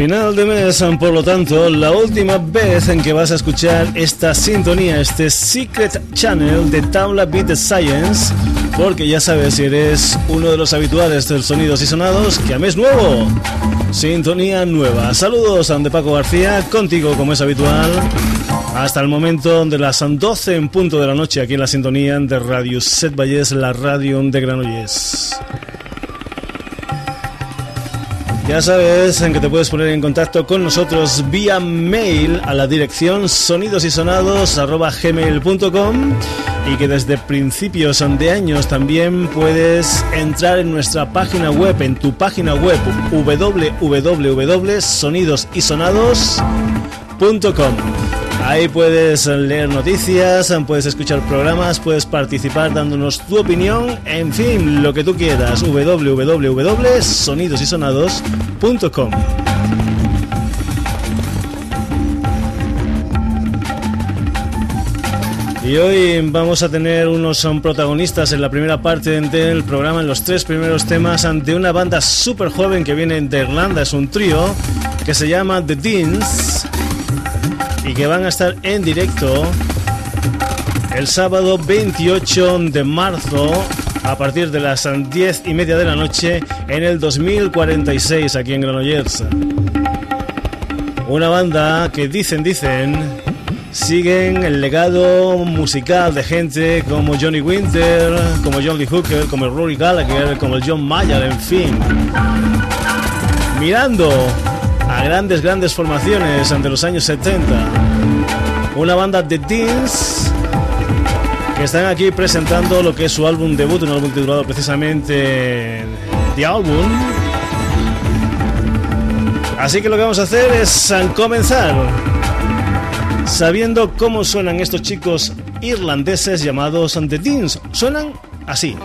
Final de mes, por lo tanto, la última vez en que vas a escuchar esta sintonía, este Secret Channel de Tabla Beat Science, porque ya sabes si eres uno de los habituales del Sonidos y Sonados, que a mes nuevo, sintonía nueva. Saludos de Paco García, contigo como es habitual, hasta el momento de las 12 en punto de la noche aquí en la sintonía de Radio Set Valles, la radio de Granollers. Ya sabes en que te puedes poner en contacto con nosotros vía mail a la dirección sonidosysonados.gmail.com y que desde principios de años también puedes entrar en nuestra página web, en tu página web www.sonidosysonados.com. Ahí puedes leer noticias, puedes escuchar programas, puedes participar dándonos tu opinión, en fin, lo que tú quieras. www.sonidosysonados.com. Y hoy vamos a tener unos protagonistas en la primera parte del programa, en los tres primeros temas, de una banda súper joven que viene de Irlanda, es un trío que se llama The Deans y que van a estar en directo el sábado 28 de marzo a partir de las 10 y media de la noche en el 2046 aquí en Granollers. Una banda que dicen, dicen, siguen el legado musical de gente como Johnny Winter, como John Lee Hooker, como Rory Gallagher, como John Mayer, en fin. Mirando a grandes, grandes formaciones ante los años 70. Una banda de teens que están aquí presentando lo que es su álbum debut, un álbum titulado precisamente The Album. Así que lo que vamos a hacer es comenzar sabiendo cómo suenan estos chicos irlandeses llamados The Deans. Suenan así.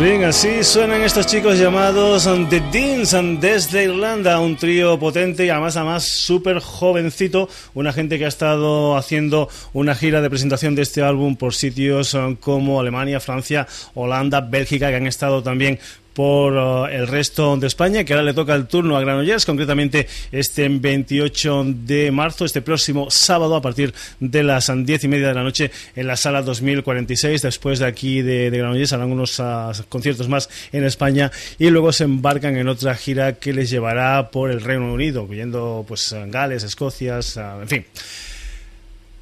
Bien, así suenan estos chicos llamados The Deans desde Irlanda, un trío potente y además además súper jovencito, una gente que ha estado haciendo una gira de presentación de este álbum por sitios eh, como Alemania, Francia, Holanda, Bélgica, que han estado también por uh, el resto de España, que ahora le toca el turno a Granollers, concretamente este 28 de marzo, este próximo sábado, a partir de las 10 y media de la noche, en la sala 2046. Después de aquí de, Granollers harán unos uh, conciertos más en España y luego se embarcan en otra gira que les llevará por el Reino Unido, incluyendo pues Gales, Escocia, uh, en fin.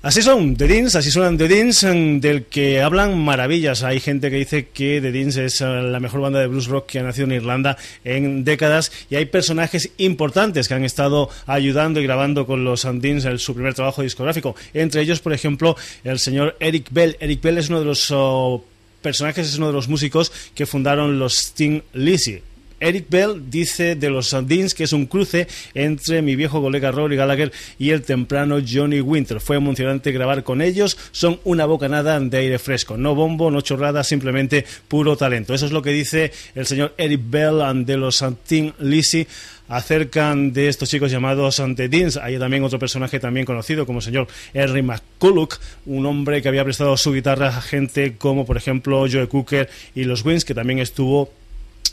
Así son The Deans, así suenan The Deans, del que hablan maravillas. Hay gente que dice que The Deans es eh, la mejor banda de blues rock que ha nacido en Irlanda en décadas y hay personajes importantes que han estado ayudando y grabando con los Deans en su primer trabajo discográfico. Entre ellos, por ejemplo, el señor Eric Bell. Eric Bell es uno de los oh, personajes, es uno de los músicos que fundaron los Sting Lizzy. Eric Bell dice de los Sandins que es un cruce entre mi viejo colega Rory Gallagher y el temprano Johnny Winter. Fue emocionante grabar con ellos, son una bocanada de aire fresco, no bombo, no chorrada, simplemente puro talento. Eso es lo que dice el señor Eric Bell de los Sandin Lizzy acerca de estos chicos llamados Deans. Hay también otro personaje también conocido como el señor Henry McCulloch, un hombre que había prestado su guitarra a gente como por ejemplo Joe Cooker y los Wings, que también estuvo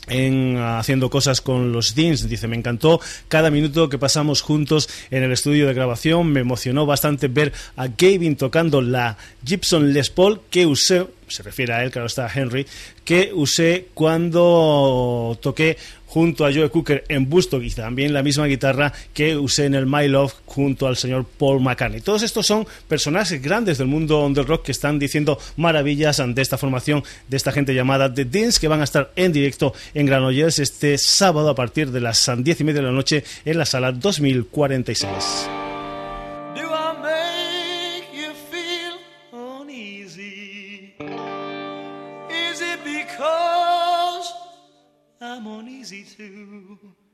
en haciendo cosas con los Deans. Dice, me encantó cada minuto que pasamos juntos en el estudio de grabación. Me emocionó bastante ver a Gavin tocando la Gibson Les Paul que usé, se refiere a él, claro está Henry, que usé cuando toqué junto a Joe Cooker en Busto y también la misma guitarra que usé en el My Love junto al señor Paul McCartney. Todos estos son personajes grandes del mundo del rock que están diciendo maravillas ante esta formación de esta gente llamada The Deans que van a estar en directo en Granollers este sábado a partir de las 10 y media de la noche en la sala 2046. I'm uneasy too.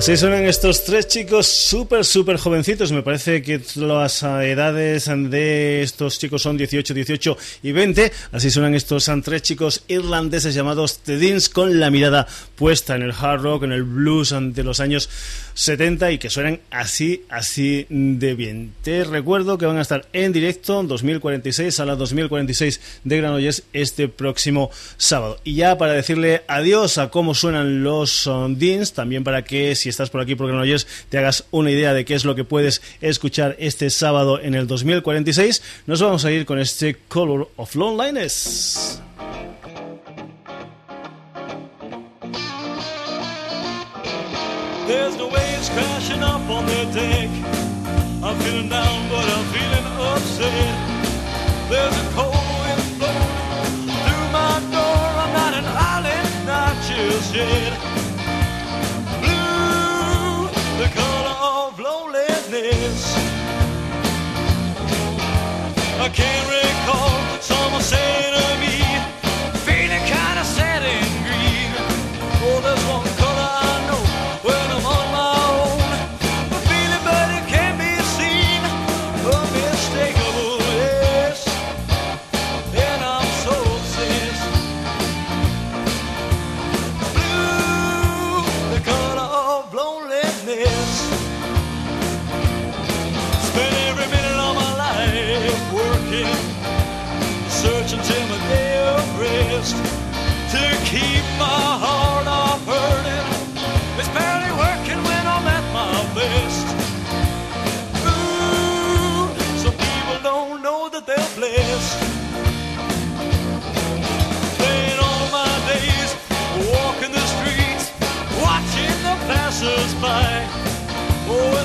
Así suenan estos tres chicos súper, súper jovencitos. Me parece que las edades de estos chicos son 18, 18 y 20. Así suenan estos tres chicos irlandeses llamados The Deans con la mirada puesta en el hard rock, en el blues de los años 70 y que suenan así, así de bien. Te recuerdo que van a estar en directo 2046 a las 2046 de Granollers este próximo sábado. Y ya para decirle adiós a cómo suenan los um, Deans, también para que si estás por aquí por Granollers te hagas una idea de qué es lo que puedes escuchar este sábado en el 2046, nos vamos a ir con este Color of Loneliness. No I can't recall someone saying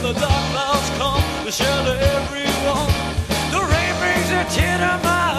the dark clouds come to shelter everyone, the rain brings a tear to my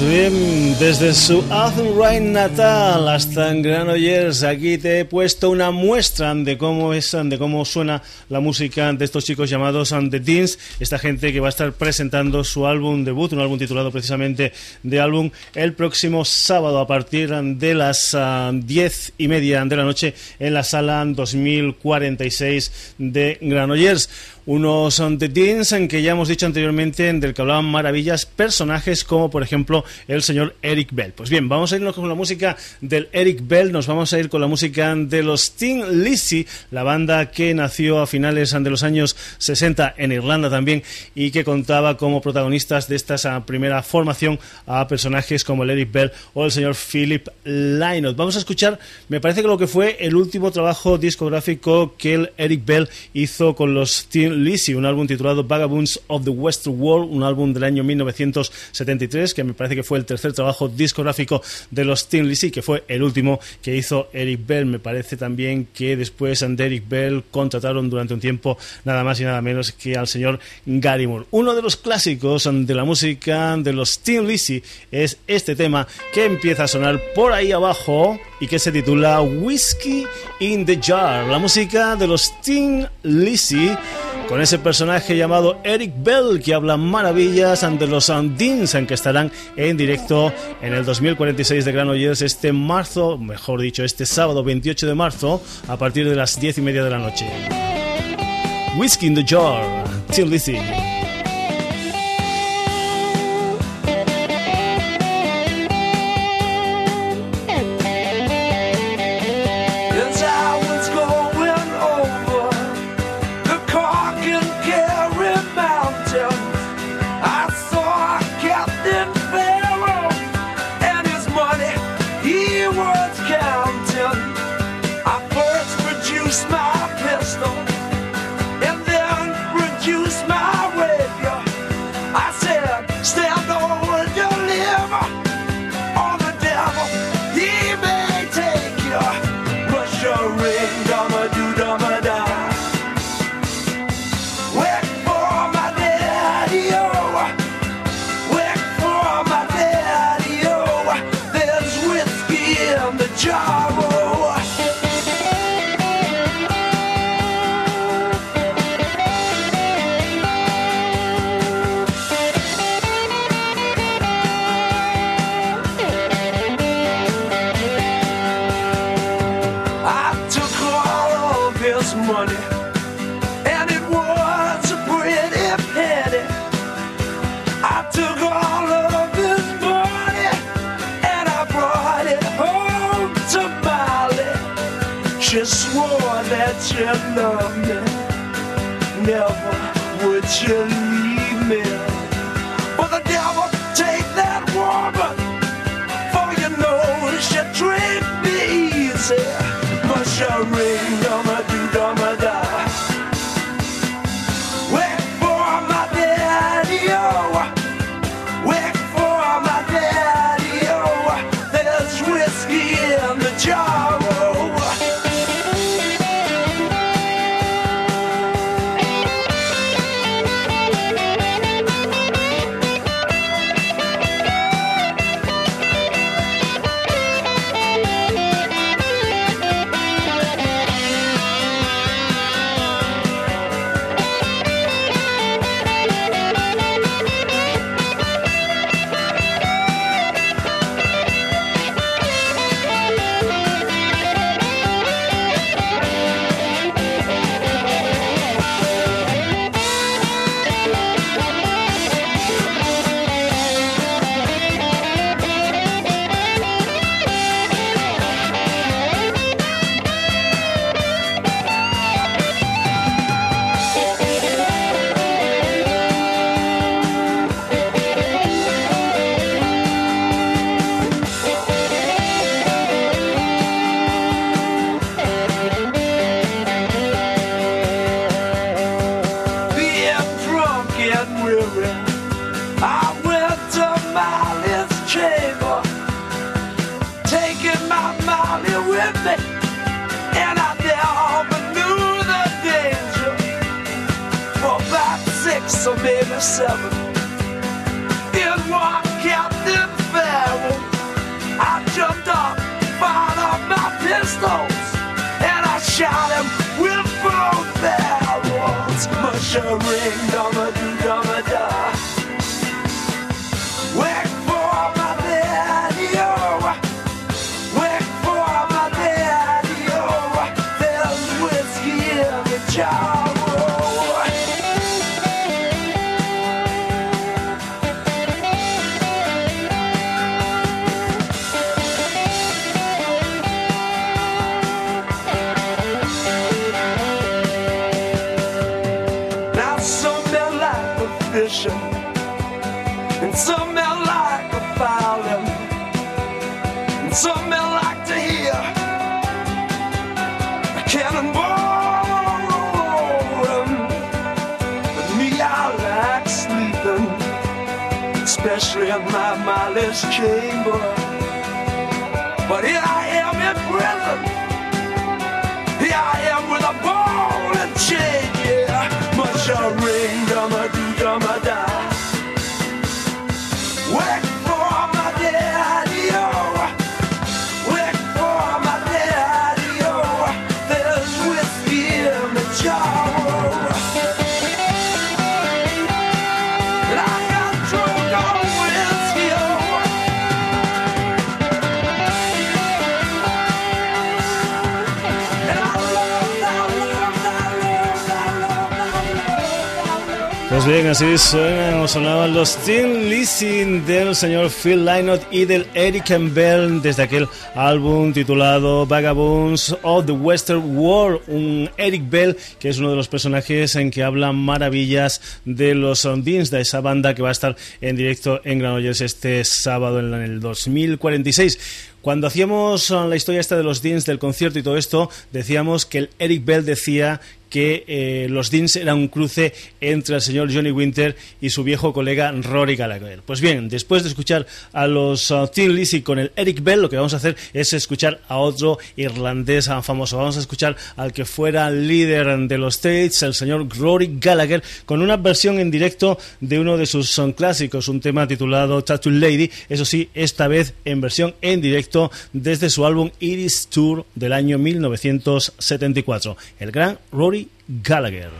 Pues bien, desde su Athenry natal hasta en Granollers, aquí te he puesto una muestra de cómo es, de cómo suena la música de estos chicos llamados The Teens, esta gente que va a estar presentando su álbum debut, un álbum titulado precisamente de álbum, el próximo sábado a partir de las ah, diez y media de la noche en la sala 2046 de Granollers unos The Teens en que ya hemos dicho anteriormente del que hablaban maravillas personajes como por ejemplo el señor Eric Bell. Pues bien, vamos a irnos con la música del Eric Bell, nos vamos a ir con la música de los Teen Lizzy, la banda que nació a finales de los años 60 en Irlanda también y que contaba como protagonistas de esta primera formación a personajes como el Eric Bell o el señor Philip Lynott. Vamos a escuchar, me parece que lo que fue el último trabajo discográfico que el Eric Bell hizo con los Teen Lizzy, un álbum titulado Vagabonds of the Western World, un álbum del año 1973, que me parece que fue el tercer trabajo discográfico de los Teen Lizzy, que fue el último que hizo Eric Bell. Me parece también que después de Eric Bell contrataron durante un tiempo nada más y nada menos que al señor Gary Moore. Uno de los clásicos de la música de los Teen Lizzy es este tema que empieza a sonar por ahí abajo y que se titula Whiskey in the Jar, la música de los Teen Lizzy con ese personaje llamado Eric Bell que habla maravillas ante los Andins en que estarán en directo en el 2046 de Granollers este marzo, mejor dicho, este sábado 28 de marzo a partir de las 10 y media de la noche. Whiskey in the Jar, Till Lizzy. And some men like a fowling, and some men like to hear a cannonball rolling. But me, I like sleeping, especially in my Molly's chamber. But here I am in prison. Pues bien, así suenan o sonaban los Tin Lizzy del señor Phil Lynott y del Eric Campbell desde aquel álbum titulado Vagabonds of the Western World. Un Eric Bell que es uno de los personajes en que habla maravillas de los Deans, de esa banda que va a estar en directo en Granollers este sábado en el 2046. Cuando hacíamos la historia esta de los Deans del concierto y todo esto, decíamos que el Eric Bell decía que eh, los Deans eran un cruce entre el señor Johnny Winter y su viejo colega Rory Gallagher. Pues bien, después de escuchar a los uh, Tin Lizzy con el Eric Bell, lo que vamos a hacer es escuchar a otro irlandés uh, famoso. Vamos a escuchar al que fuera líder de los States, el señor Rory Gallagher, con una versión en directo de uno de sus son clásicos, un tema titulado Tattoo Lady, eso sí, esta vez en versión en directo desde su álbum Iris Tour del año 1974. El gran Rory Gallagher.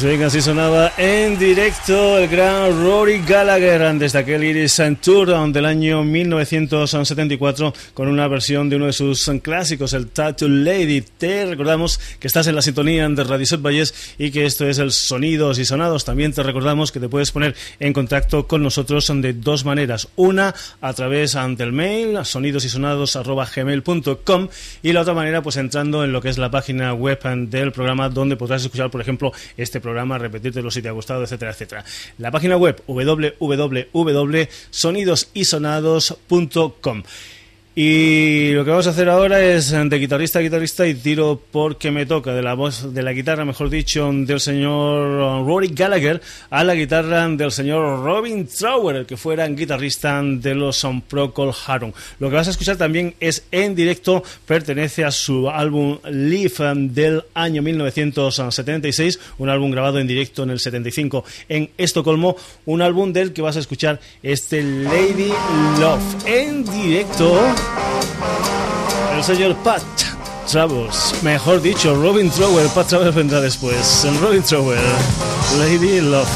Pues bien, así sonaba en directo el gran Rory Gallagher desde aquel Iris Tour del año 1974 con una versión de uno de sus clásicos, el Tattoo Lady. Te recordamos que estás en la sintonía de Radio Set Valles y que esto es el Sonidos y Sonados. También te recordamos que te puedes poner en contacto con nosotros de dos maneras. Una, a través del mail sonidosysonados.gmail.com y la otra manera, pues entrando en lo que es la página web del programa donde podrás escuchar, por ejemplo, este programa, repetírtelo si te ha gustado, etcétera, etcétera. La página web www.sonidosysonados.com. Y lo que vamos a hacer ahora es de guitarrista a guitarrista y tiro porque me toca de la voz de la guitarra, mejor dicho, del señor Rory Gallagher a la guitarra del señor Robin Trower, el que fuera guitarrista de los Procol Harum. Lo que vas a escuchar también es en directo, pertenece a su álbum Live del año 1976, un álbum grabado en directo en el 75 en Estocolmo, un álbum del que vas a escuchar este Lady Love en directo. El señor Pat Travers, mejor dicho, Robin Trower, Pat Travers vendrá después. Robin Trower. Lady love,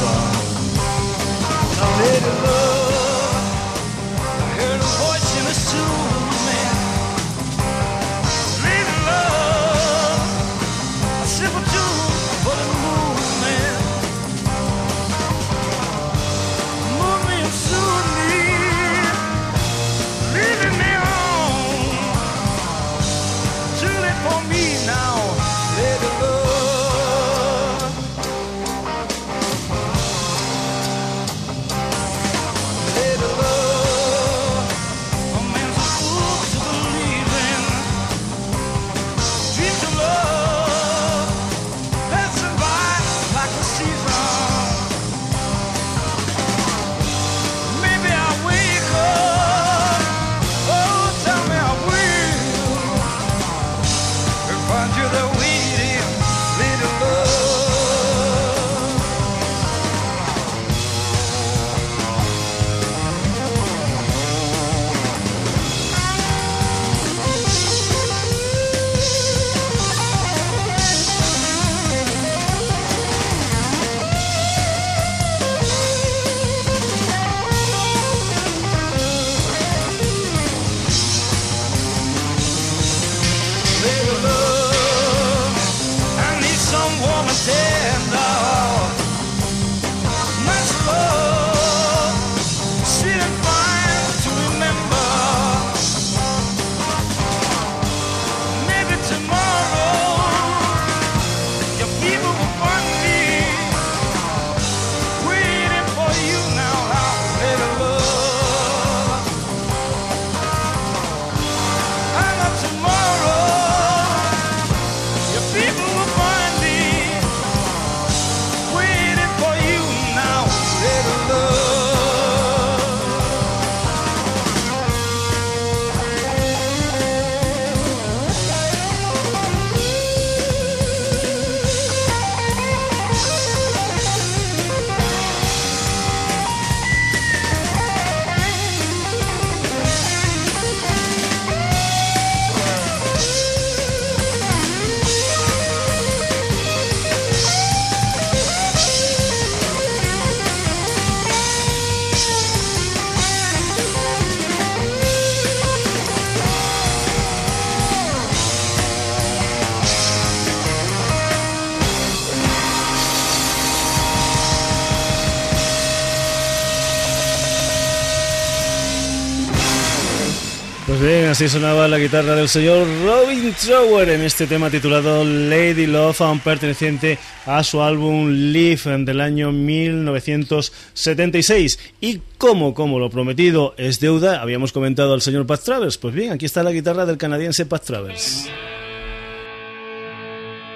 así sonaba la guitarra del señor Robin Trower en este tema titulado Lady Love, perteneciente a su álbum Live del año 1976. Y como, como lo prometido es deuda, habíamos comentado al señor Pat Travers. Pues bien, aquí está la guitarra del canadiense Pat Travers.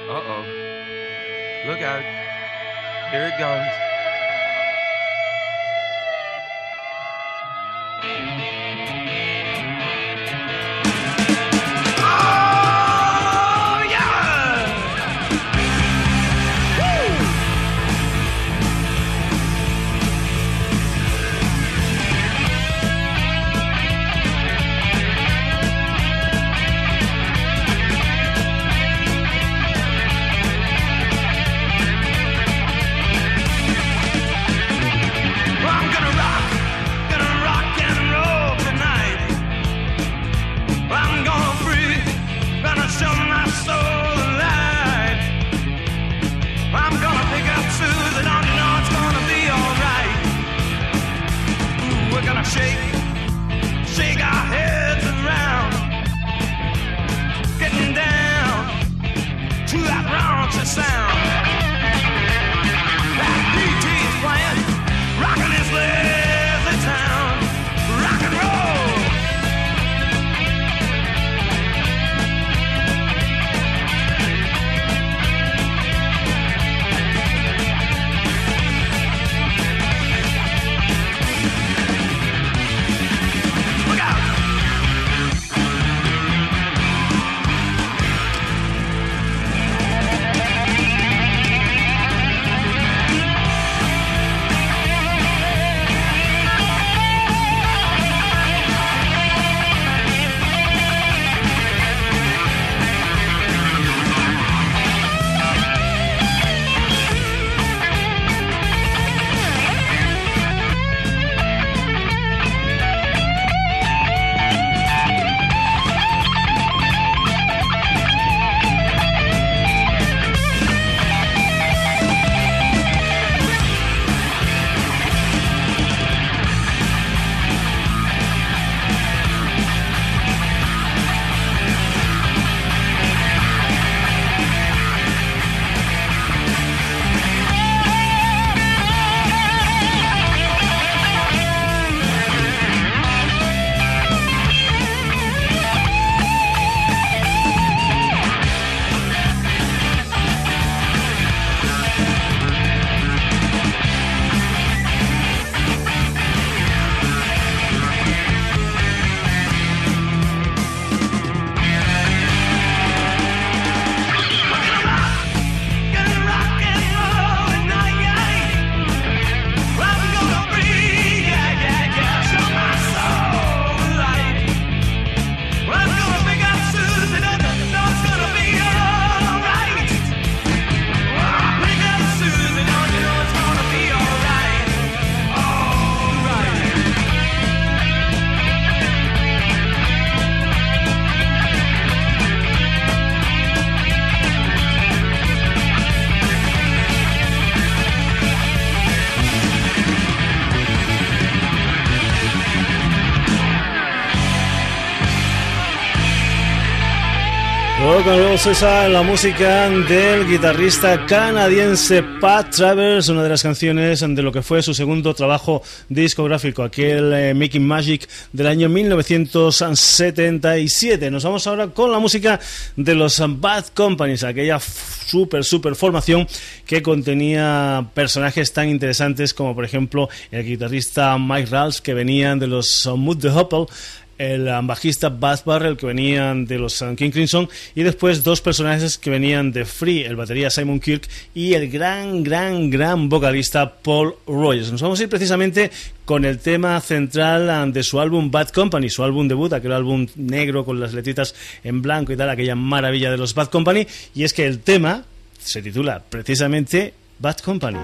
Uh oh. Look out. Here it goes. La música del guitarrista canadiense Pat Travers, una de las canciones de lo que fue su segundo trabajo discográfico, aquel eh, Making Magic del año 1977. Nos vamos ahora con la música de los Bad Companies, aquella super super formación que contenía personajes tan interesantes como por ejemplo el guitarrista Mike Ralph que venían de los Mood the Hopple el bajista Buzz Barrel que venían de los King Crimson y después dos personajes que venían de Free, el batería Simon Kirk y el gran, gran, gran vocalista Paul Rogers. Nos vamos a ir precisamente con el tema central de su álbum Bad Company, su álbum debut, aquel álbum negro con las letritas en blanco y tal, aquella maravilla de los Bad Company, y es que el tema se titula precisamente Bad company,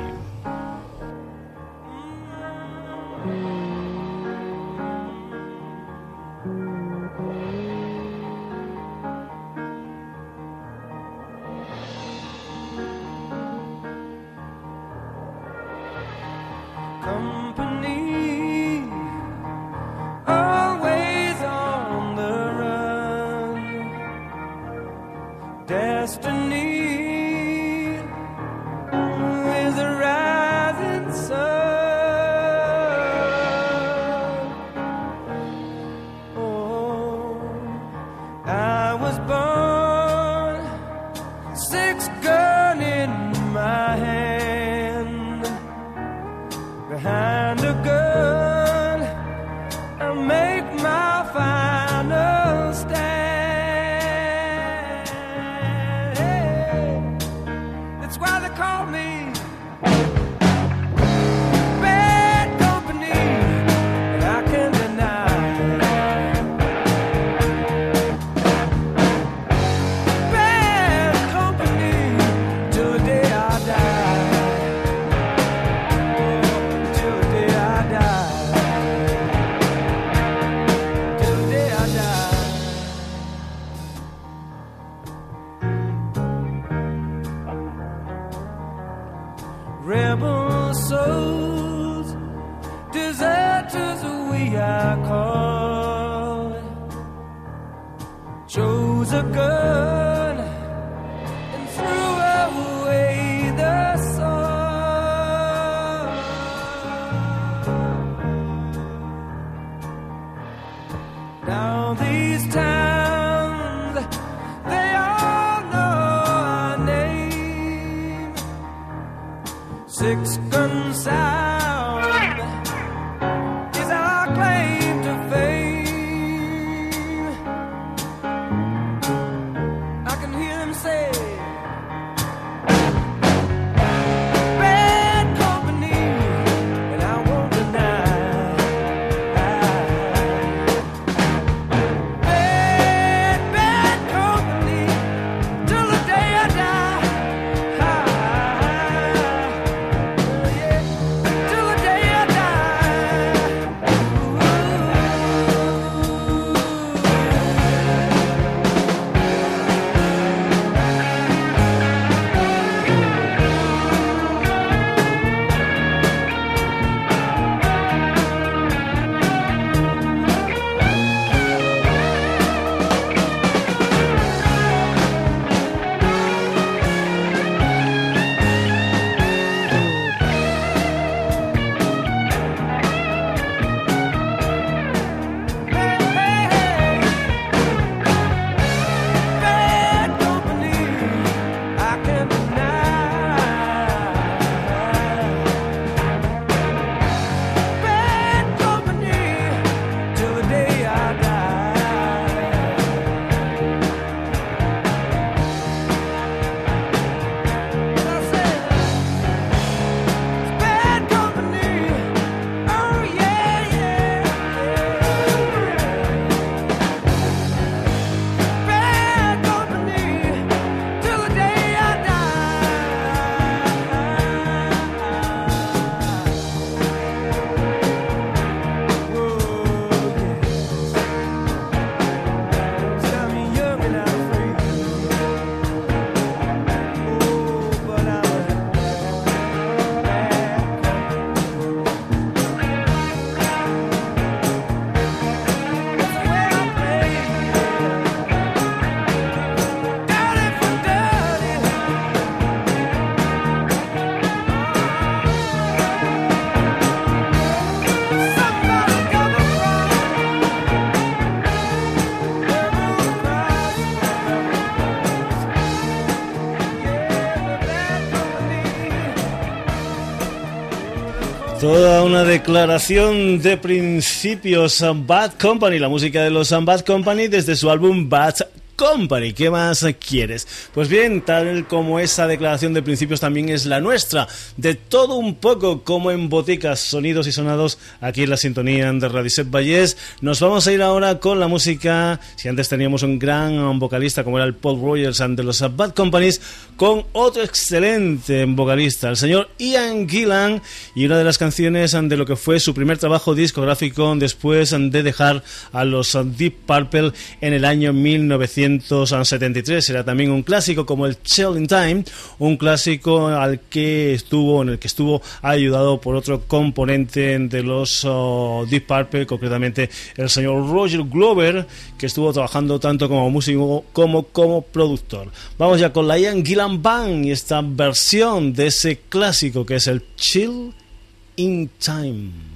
una declaración de principios Bad Company, la música de los Bad Company desde su álbum Bad Company. ¿Qué más quieres? Pues bien, tal como esa declaración de principios también es la nuestra, de todo un poco como en boticas, sonidos y sonados aquí en la sintonía de Radiset Vallés. Nos vamos a ir ahora con la música, si antes teníamos un gran vocalista como era el Paul Rogers de los Bad Companies, con otro excelente vocalista, el señor Ian Gillan, y una de las canciones de lo que fue su primer trabajo discográfico después de dejar a los Deep Purple en el año 1900 1973. Era también un clásico como el Chilling Time, un clásico al que estuvo, en el que estuvo ayudado por otro componente de los uh, Deep Purple, concretamente el señor Roger Glover, que estuvo trabajando tanto como músico como como productor. Vamos ya con la Ian Gillan Band y esta versión de ese clásico que es el Chill in Time.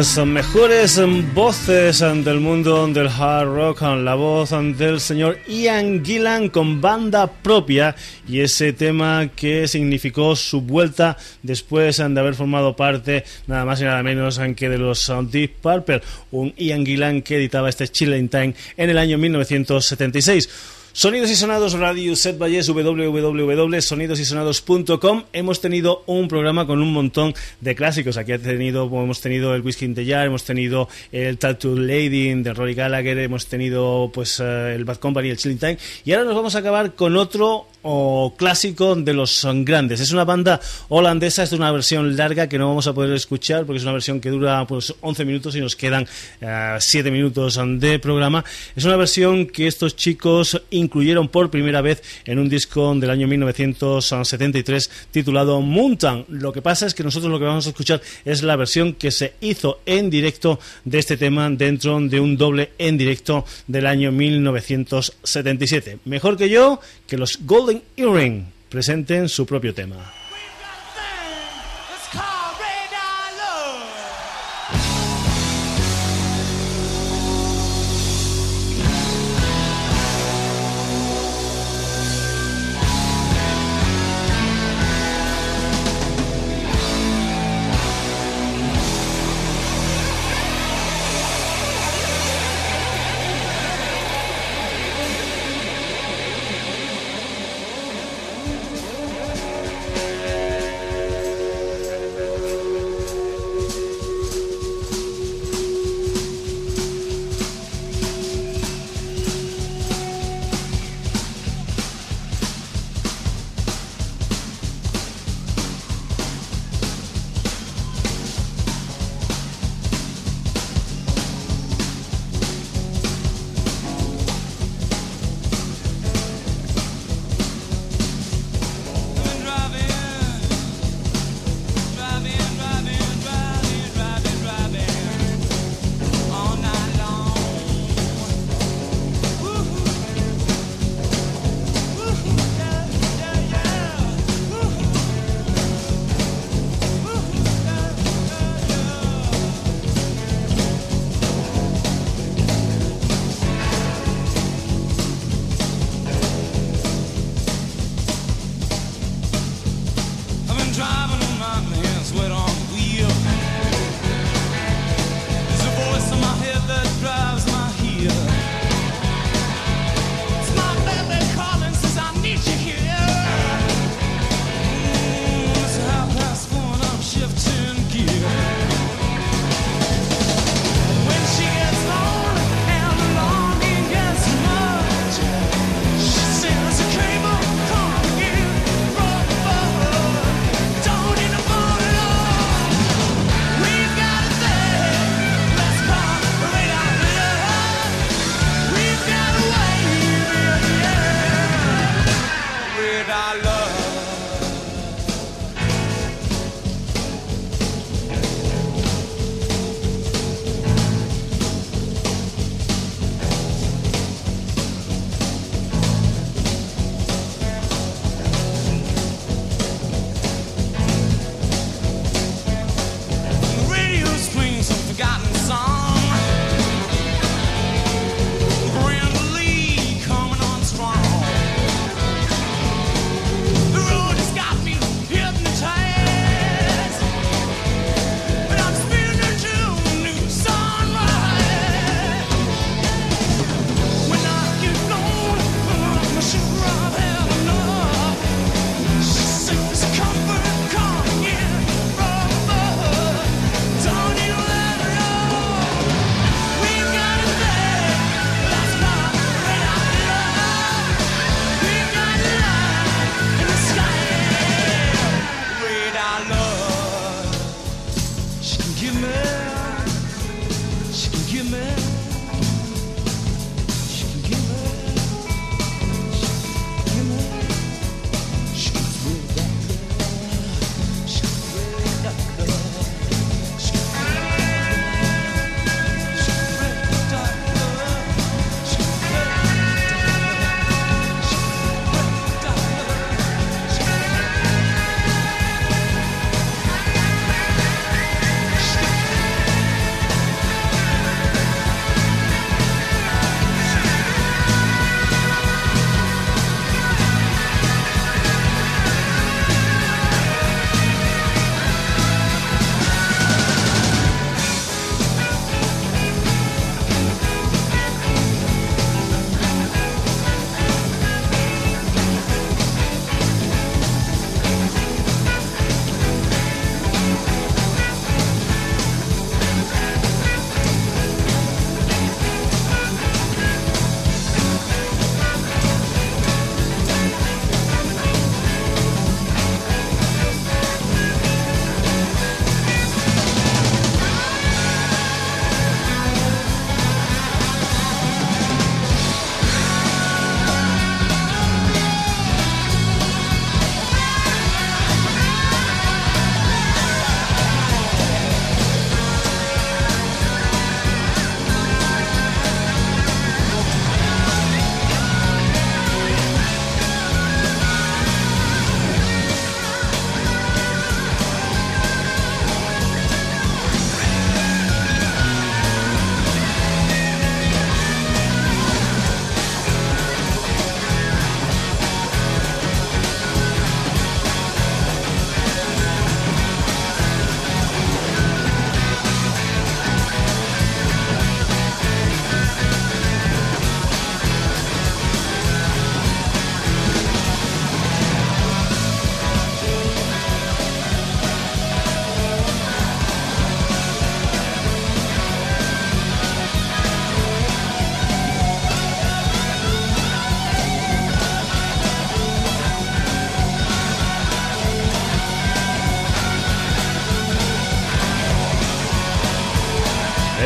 Las mejores voces del mundo del hard rock, la voz del señor Ian Gillan con banda propia y ese tema que significó su vuelta después de haber formado parte nada más y nada menos que de los Deep Purple, un Ian Gillan que editaba este Chilling Time en el año 1976. Sonidos y Sonados Radio Set Valles www.sonidosysonados.com Hemos tenido un programa con un montón de clásicos. Aquí ha tenido, hemos tenido el Whiskey in the Jar, hemos tenido el Tattoo Lady de Rory Gallagher, hemos tenido pues eh, el Bad Company, el Chilling Time y ahora nos vamos a acabar con otro clásico de los grandes. Es una banda holandesa, es una versión larga que no vamos a poder escuchar porque es una versión que dura pues 11 minutos y nos quedan 7 eh, minutos de programa. Es una versión que estos chicos incluyeron por primera vez en un disco del año 1973 titulado Mountain. Lo que pasa es que nosotros lo que vamos a escuchar es la versión que se hizo en directo de este tema dentro de un doble en directo del año 1977. Mejor que yo, que los Golden Earring presenten su propio tema.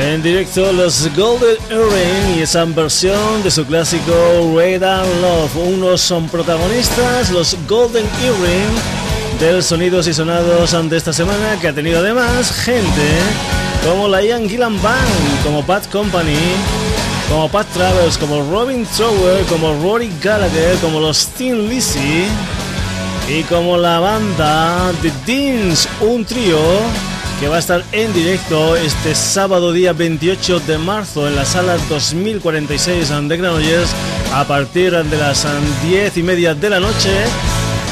En directo los Golden Earring y esa versión de su clásico Red and Love. Unos son protagonistas, los Golden Earring del Sonidos y Sonados de esta semana, que ha tenido además gente como la Ian Gillan Band, como Pat Company, como Pat Travers, como Robin Trower, como Rory Gallagher, como los Teen Lizzy y como la banda The Deans, un trío que va a estar en directo este sábado día 28 de marzo en la sala 2046 de Granollers a partir de las 10 y media de la noche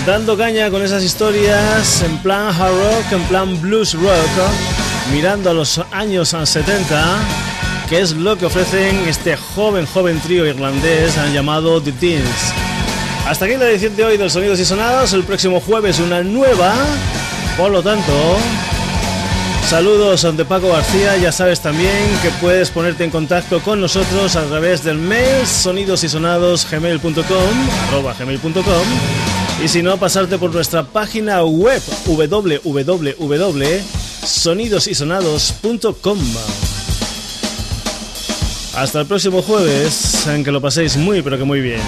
dando caña con esas historias en plan hard rock, en plan blues rock mirando a los años 70 que es lo que ofrecen este joven joven trío irlandés llamado The Deans hasta aquí la edición de hoy de Sonidos y Sonados. El próximo jueves una nueva. Por lo tanto Saludos de Paco García, ya sabes también que puedes ponerte en contacto con nosotros a través del mail sonidosisonados.gmail.com arroba gmail.com y si no, pasarte por nuestra página web www.sonidosisonados.com Hasta el próximo jueves, en que lo paséis muy pero que muy bien.